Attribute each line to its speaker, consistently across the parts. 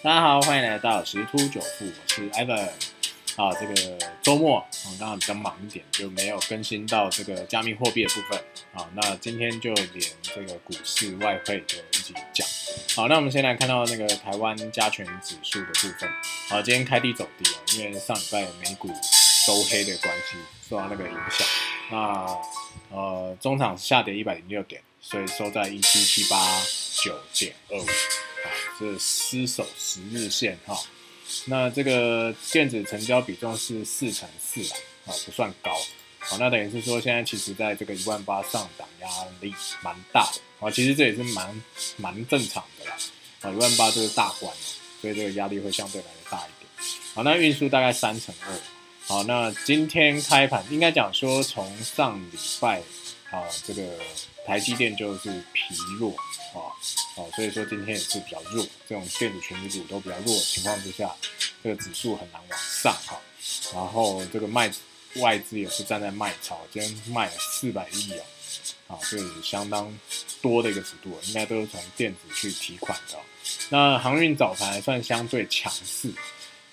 Speaker 1: 大家好，欢迎来到十突九富，我是 Evan。啊，这个周末我，刚刚比较忙一点，就没有更新到这个加密货币的部分。啊，那今天就连这个股市、外汇就一起讲。好，那我们先来看到那个台湾加权指数的部分。好，今天开低走低啊，因为上礼拜美股收黑的关系，受到那个影响。那呃，中场下跌一百零六点，所以收在一七七八九点二五。是失守十日线哈，那这个电子成交比重是四成四啊，啊不算高，好，那等于是说现在其实在这个一万八上档压力蛮大的，啊，其实这也是蛮蛮正常的啦，啊一万八就是大关了，所以这个压力会相对来的大一点，好，那运输大概三成二，好，那今天开盘应该讲说从上礼拜啊这个。台积电就是疲弱啊，哦，所以说今天也是比较弱，这种电子全值股都比较弱的情况之下，这个指数很难往上哈。然后这个卖外资也是站在卖超，今天卖了四百亿哦，啊，这是相当多的一个指度，应该都是从电子去提款的。那航运早盘算相对强势，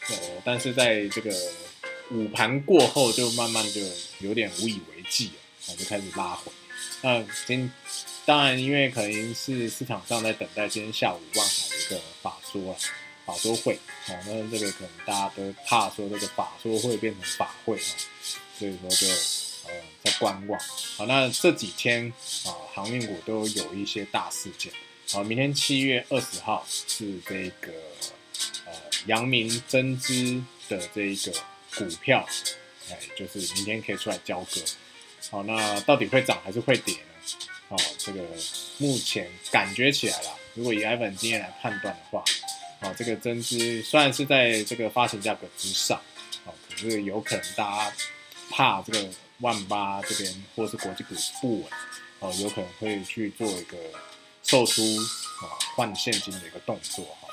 Speaker 1: 呃，但是在这个午盘过后就慢慢就有点无以为继了，就开始拉回。那今当然，因为可能是市场上在等待今天下午万海的一个法说啊，法说会，哦，那这个可能大家都怕说这个法说会变成法会啊，所以说就呃在观望。好，那这几天啊，航运股都有一些大事件。好，明天七月二十号是这个呃阳明增资的这一个股票，哎，就是明天可以出来交割。好，那到底会涨还是会跌呢？哦，这个目前感觉起来了，如果以 Evan 经验来判断的话，哦，这个增资虽然是在这个发行价格之上，哦，可是有可能大家怕这个万八这边或是国际股不稳，哦，有可能会去做一个售出啊换现金的一个动作哈。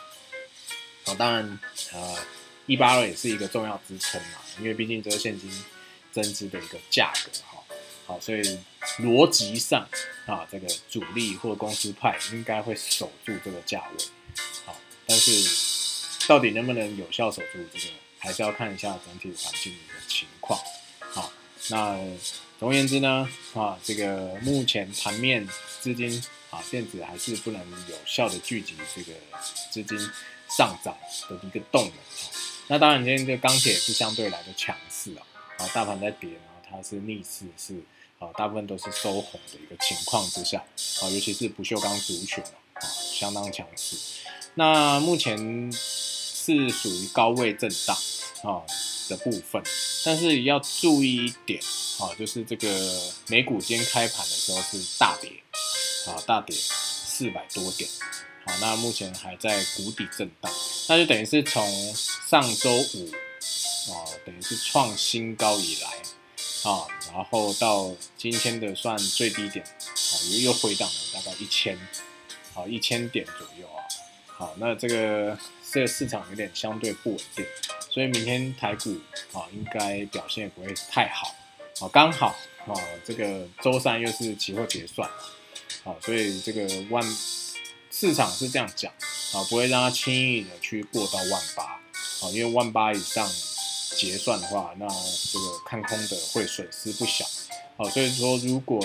Speaker 1: 哦，当然，呃，一八二也是一个重要支撑嘛，因为毕竟这个现金增资的一个价格哈。所以逻辑上啊，这个主力或公司派应该会守住这个价位。好，但是到底能不能有效守住这个，还是要看一下整体环境的情况。好，那总而言之呢，啊，这个目前盘面资金啊，电子还是不能有效的聚集这个资金上涨的一个动能。那当然，今天这钢铁是相对来的强势啊，啊，大盘在跌。然后它是逆势，是啊，大部分都是收红的一个情况之下啊，尤其是不锈钢族群啊，相当强势。那目前是属于高位震荡啊的部分，但是要注意一点啊，就是这个美股今天开盘的时候是大跌啊，大跌四百多点，好，那目前还在谷底震荡，那就等于是从上周五啊，等于是创新高以来。啊，然后到今天的算最低点，好，又又回档了大概一千，好一千点左右啊，好，那这个这个市场有点相对不稳定，所以明天台股啊应该表现也不会太好，好，刚好啊这个周三又是期货结算，好，所以这个万市场是这样讲，啊不会让它轻易的去过到万八，啊因为万八以上。结算的话，那这个看空的会损失不小，好，所以说如果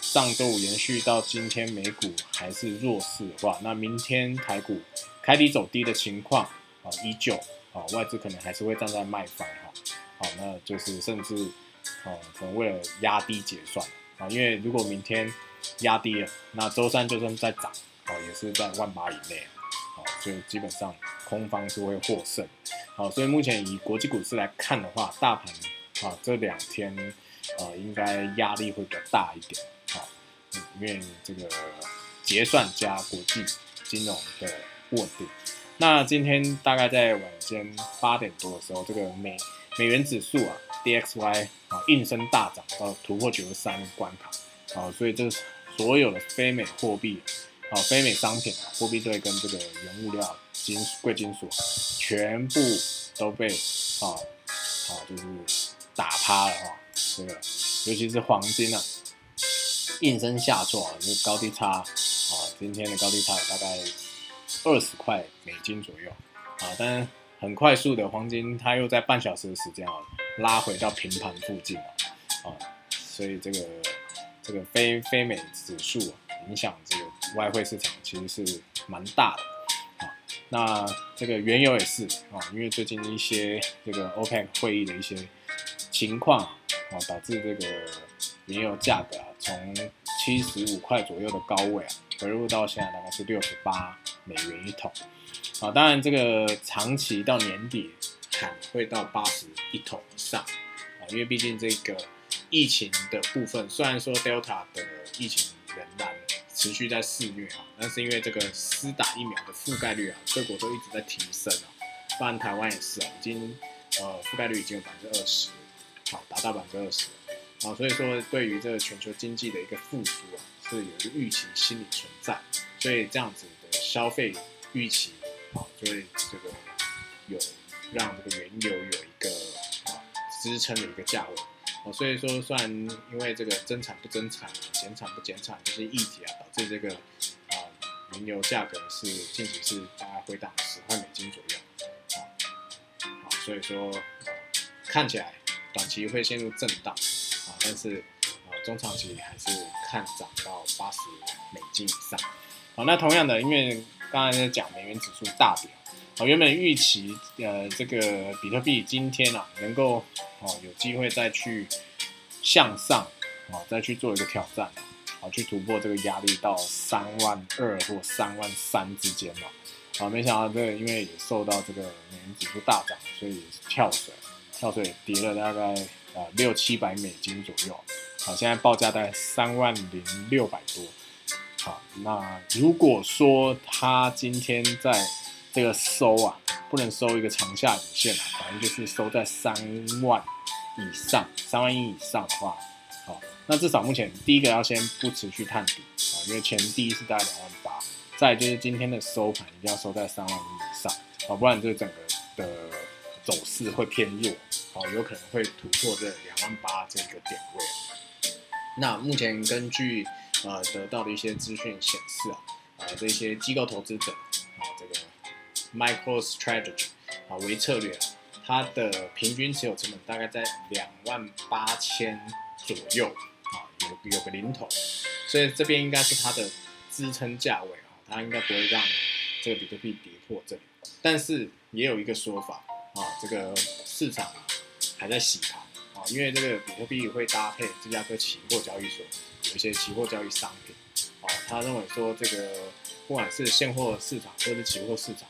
Speaker 1: 上周五延续到今天美股还是弱势的话，那明天台股开低走低的情况啊依旧，啊外资可能还是会站在卖方哈，好，那就是甚至啊可能为了压低结算啊，因为如果明天压低了，那周三就算再涨，啊也是在万八以内，好，所以基本上空方是会获胜。好，所以目前以国际股市来看的话，大盘啊这两天呃应该压力会比较大一点，好，因为这个结算加国际金融的不稳定。那今天大概在晚间八点多的时候，这个美美元指数啊 DXY 啊应声大涨到突破九十三关卡，啊，所以这所有的非美货币啊非美商品啊货币对跟这个原物料。金贵金属全部都被啊啊就是打趴了哈，这个尤其是黄金啊，应声下挫啊，就高低差啊，今天的高低差大概二十块美金左右啊，但是很快速的黄金它又在半小时的时间啊拉回到平盘附近了啊，所以这个这个非非美指数影响这个外汇市场其实是蛮大的。那这个原油也是啊，因为最近一些这个 OPEC 会议的一些情况啊，导致这个原油价格啊从七十五块左右的高位啊，回落到现在大概是六十八美元一桶啊。当然，这个长期到年底看会到八十一桶以上啊，因为毕竟这个疫情的部分，虽然说 Delta 的疫情仍然持续在肆虐啊，但是因为这个施打疫苗的覆盖率啊，各国都一直在提升啊，不然台湾也是啊，已经呃覆盖率已经有百分之二十。好，达到百分之二十，啊，所以说对于这个全球经济的一个复苏啊，是有一个预期心理存在，所以这样子的消费预期，啊，就会这个有让这个原油有一个啊支撑的一个价位，哦，所以说虽然因为这个增产不增产，减产不减产这些议题啊，导致这个啊原油价格是近期是大概回档十块美金左右，啊，好，所以说看起来。短期会陷入震荡啊，但是啊中长期还是看涨到八十美金以上。好，那同样的，因为刚才在讲美元指数大跌，啊原本预期呃这个比特币今天啊能够哦有机会再去向上啊再去做一个挑战，啊去突破这个压力到三万二或三万三之间嘛，啊没想到这个因为也受到这个美元指数大涨，所以跳水。跳水跌了大概啊六七百美金左右，好，现在报价在三万零六百多，好，那如果说它今天在这个收啊，不能收一个长下影线啊，反正就是收在三万以上，三万一以上的话，好，那至少目前第一个要先不持续探底啊，因为前第一是大概两万八，再就是今天的收盘一定要收在三万以上，好，不然这整个的。走势会偏弱，好，有可能会突破这两万八这个点位。那目前根据呃得到的一些资讯显示啊，啊这些机构投资者啊，这个 Micro Strategy 啊为策略，它的平均持有成本大概在两万八千左右啊，有有个零头，所以这边应该是它的支撑价位啊，它应该不会让这个比特币跌破这里。但是也有一个说法。啊，这个市场啊还在洗盘啊，因为这个比特币会搭配芝加哥期货交易所有一些期货交易商品，啊，他认为说这个不管是现货市场或是期货市场，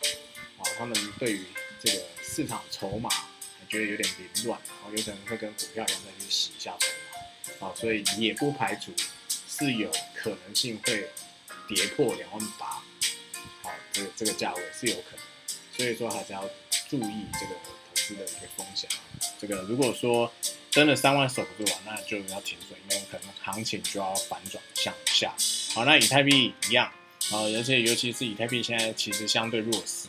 Speaker 1: 啊，他们对于这个市场筹码觉得有点凌乱，然后，有可能会跟股票一样再去洗一下筹码，啊，所以也不排除是有可能性会跌破两万八，啊，这个这个价位是有可能，所以说还是要。注意这个投资的一个风险啊，这个如果说真的三万守不住啊，那就要停损，因为可能行情就要反转向下。好，那以太币一样啊，而且尤其是以太币现在其实相对弱势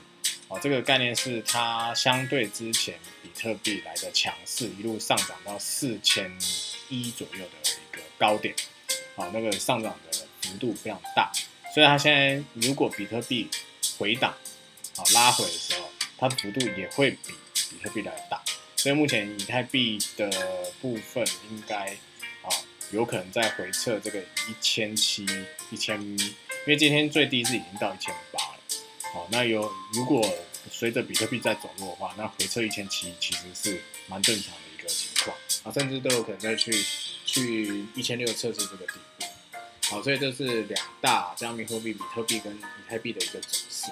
Speaker 1: 啊，这个概念是它相对之前比特币来的强势，一路上涨到四千一左右的一个高点，啊，那个上涨的幅度非常大，所以它现在如果比特币回档啊拉回的时候。它的幅度也会比比特币来的大，所以目前以太币的部分应该啊有可能在回撤这个一千七一千，因为今天最低是已经到一千八好，那有如果随着比特币在走弱的话，那回撤一千七其实是蛮正常的一个情况啊，甚至都有可能再去去一千六测试这个底部，好，所以这是两大加密货币比特币跟以太币的一个走势，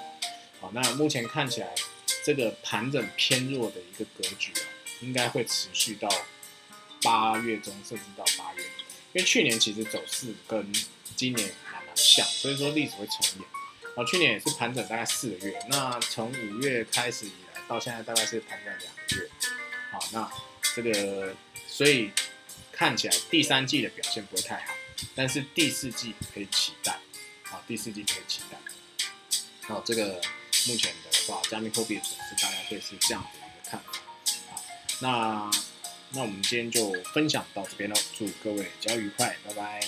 Speaker 1: 好，那目前看起来。这个盘整偏弱的一个格局啊，应该会持续到八月中，甚至到八月。因为去年其实走势跟今年蛮蛮像，所以说历史会重演。我，去年也是盘整大概四个月，那从五月开始以来到现在大概是盘整两个月。好，那这个所以看起来第三季的表现不会太好，但是第四季可以期待。好，第四季可以期待。好，这个目前的话。加密货币的走势大概会是这样的一个看法啊。那那我们今天就分享到这边喽，祝各位交易愉快，拜拜。